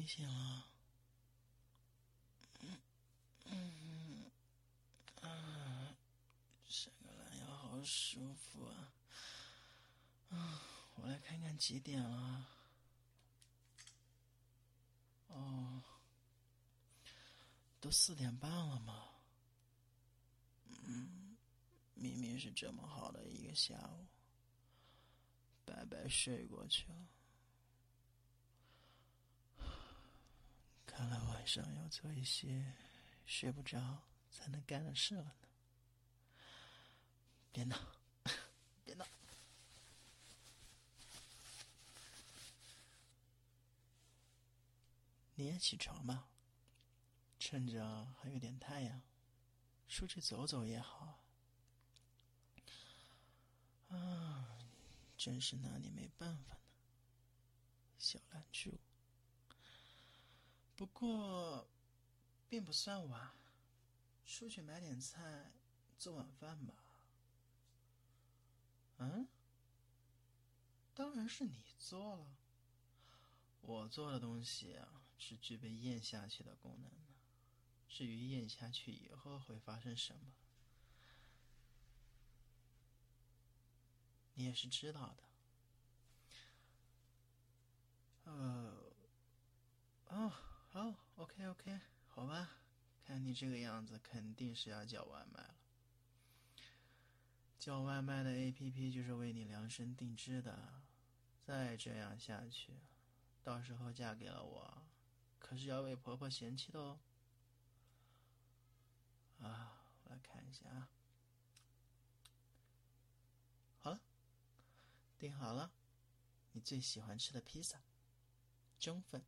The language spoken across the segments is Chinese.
你醒了。嗯嗯啊，伸个懒腰好舒服啊！啊，我来看看几点了。哦，都四点半了吗？嗯，明明是这么好的一个下午，白白睡过去了。看来晚上要做一些睡不着才能干的事了呢。别闹，别闹！你也起床吧，趁着还有点太阳，出去走走也好。啊，真是拿你没办法呢，小懒猪。不过，并不算晚，出去买点菜做晚饭吧。嗯，当然是你做了。我做的东西，是具备咽下去的功能的。至于咽下去以后会发生什么，你也是知道的。呃，哦。好，OK，OK，好吧，看你这个样子，肯定是要叫外卖了。叫外卖的 APP 就是为你量身定制的。再这样下去，到时候嫁给了我，可是要被婆婆嫌弃的哦。啊，我来看一下啊。好了，订好了，你最喜欢吃的披萨，中粉。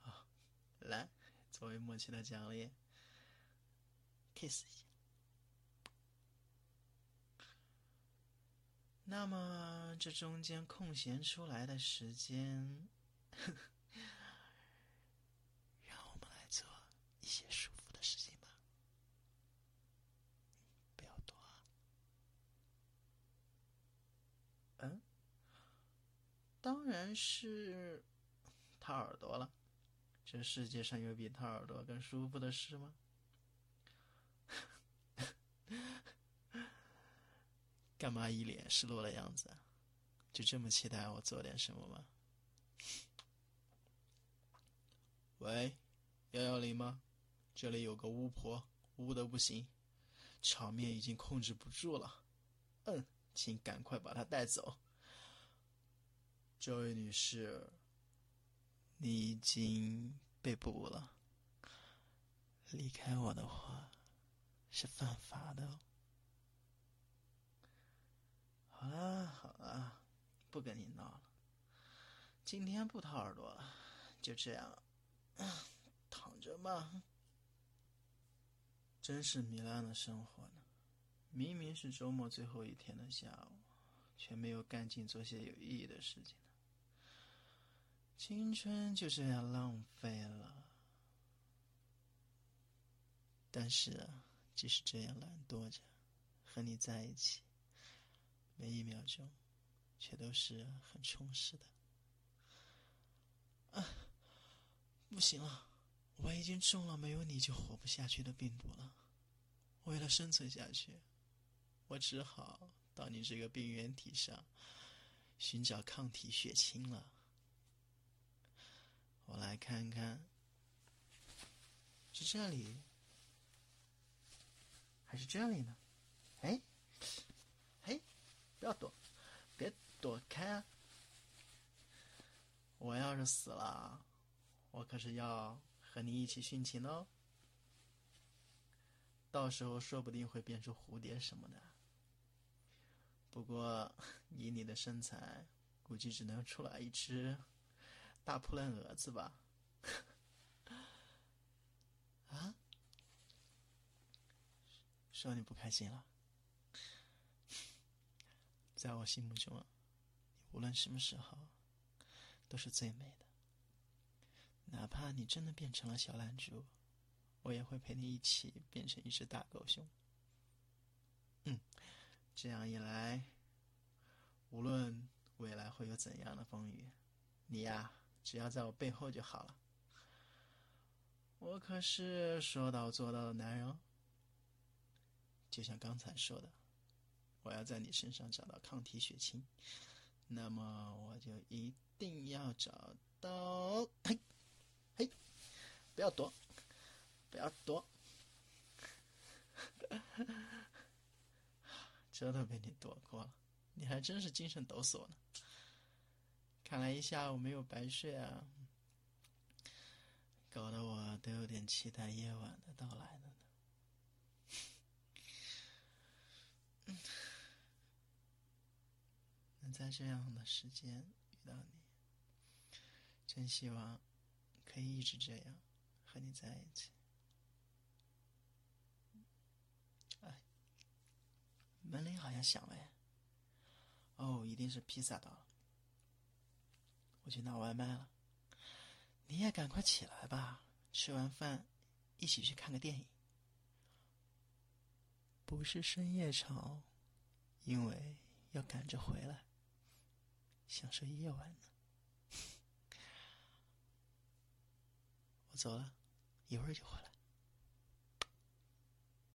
好，来，作为默契的奖励，kiss 一下。那么，这中间空闲出来的时间，让我们来做一些舒服的事情吧。不要躲啊！嗯，当然是。掏耳朵了，这世界上有比掏耳朵更舒服的事吗？干嘛一脸失落的样子？就这么期待我做点什么吗？喂，幺幺零吗？这里有个巫婆，巫的不行，场面已经控制不住了。嗯，请赶快把她带走。这位女士。你已经被捕了，离开我的话是犯法的。好了好了，不跟你闹了，今天不掏耳朵了，就这样，躺着吧。真是糜烂的生活呢！明明是周末最后一天的下午，却没有干劲做些有意义的事情。青春就这样浪费了。但是，即使这样懒惰着，和你在一起，每一秒钟，却都是很充实的。啊，不行了，我已经中了没有你就活不下去的病毒了。为了生存下去，我只好到你这个病原体上寻找抗体血清了。我来看看，是这里还是这里呢？哎，嘿，不要躲，别躲开啊！我要是死了，我可是要和你一起殉情哦。到时候说不定会变出蝴蝶什么的。不过以你的身材，估计只能出来一只。大扑棱蛾子吧？啊？说你不开心了？在我心目中，无论什么时候都是最美的。哪怕你真的变成了小懒猪，我也会陪你一起变成一只大狗熊。嗯，这样一来，无论未来会有怎样的风雨。你呀，只要在我背后就好了。我可是说到做到的男人。就像刚才说的，我要在你身上找到抗体血清，那么我就一定要找到。嘿，嘿，不要躲，不要躲。这都被你躲过了，你还真是精神抖擞呢。看来一下午没有白睡啊，搞得我都有点期待夜晚的到来了呢。能在这样的时间遇到你，真希望可以一直这样和你在一起。哎，门铃好像响了，哦，一定是披萨到了，我去拿外卖了。你也赶快起来吧，吃完饭一起去看个电影。不是深夜场，因为要赶着回来，享受夜晚呢。我走了，一会儿就回来。